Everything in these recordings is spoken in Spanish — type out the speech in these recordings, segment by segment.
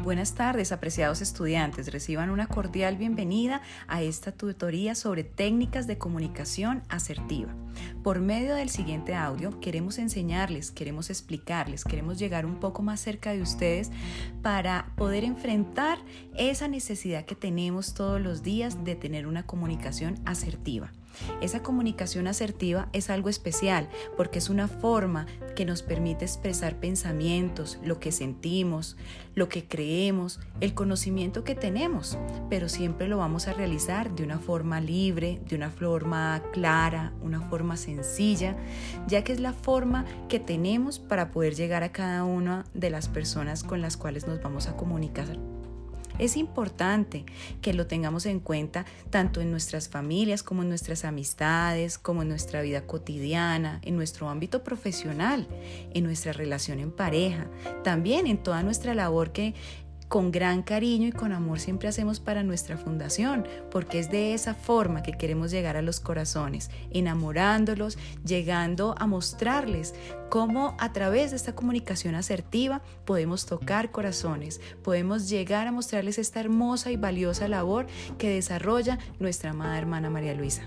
Buenas tardes, apreciados estudiantes. Reciban una cordial bienvenida a esta tutoría sobre técnicas de comunicación asertiva. Por medio del siguiente audio queremos enseñarles, queremos explicarles, queremos llegar un poco más cerca de ustedes para poder enfrentar esa necesidad que tenemos todos los días de tener una comunicación asertiva. Esa comunicación asertiva es algo especial porque es una forma que nos permite expresar pensamientos, lo que sentimos, lo que creemos, el conocimiento que tenemos, pero siempre lo vamos a realizar de una forma libre, de una forma clara, una forma sencilla, ya que es la forma que tenemos para poder llegar a cada una de las personas con las cuales nos vamos a comunicar es importante que lo tengamos en cuenta tanto en nuestras familias como en nuestras amistades, como en nuestra vida cotidiana, en nuestro ámbito profesional, en nuestra relación en pareja, también en toda nuestra labor que con gran cariño y con amor siempre hacemos para nuestra fundación, porque es de esa forma que queremos llegar a los corazones, enamorándolos, llegando a mostrarles cómo a través de esta comunicación asertiva podemos tocar corazones, podemos llegar a mostrarles esta hermosa y valiosa labor que desarrolla nuestra amada hermana María Luisa.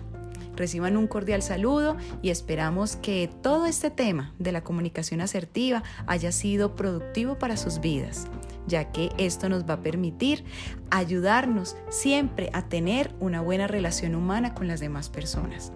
Reciban un cordial saludo y esperamos que todo este tema de la comunicación asertiva haya sido productivo para sus vidas ya que esto nos va a permitir ayudarnos siempre a tener una buena relación humana con las demás personas.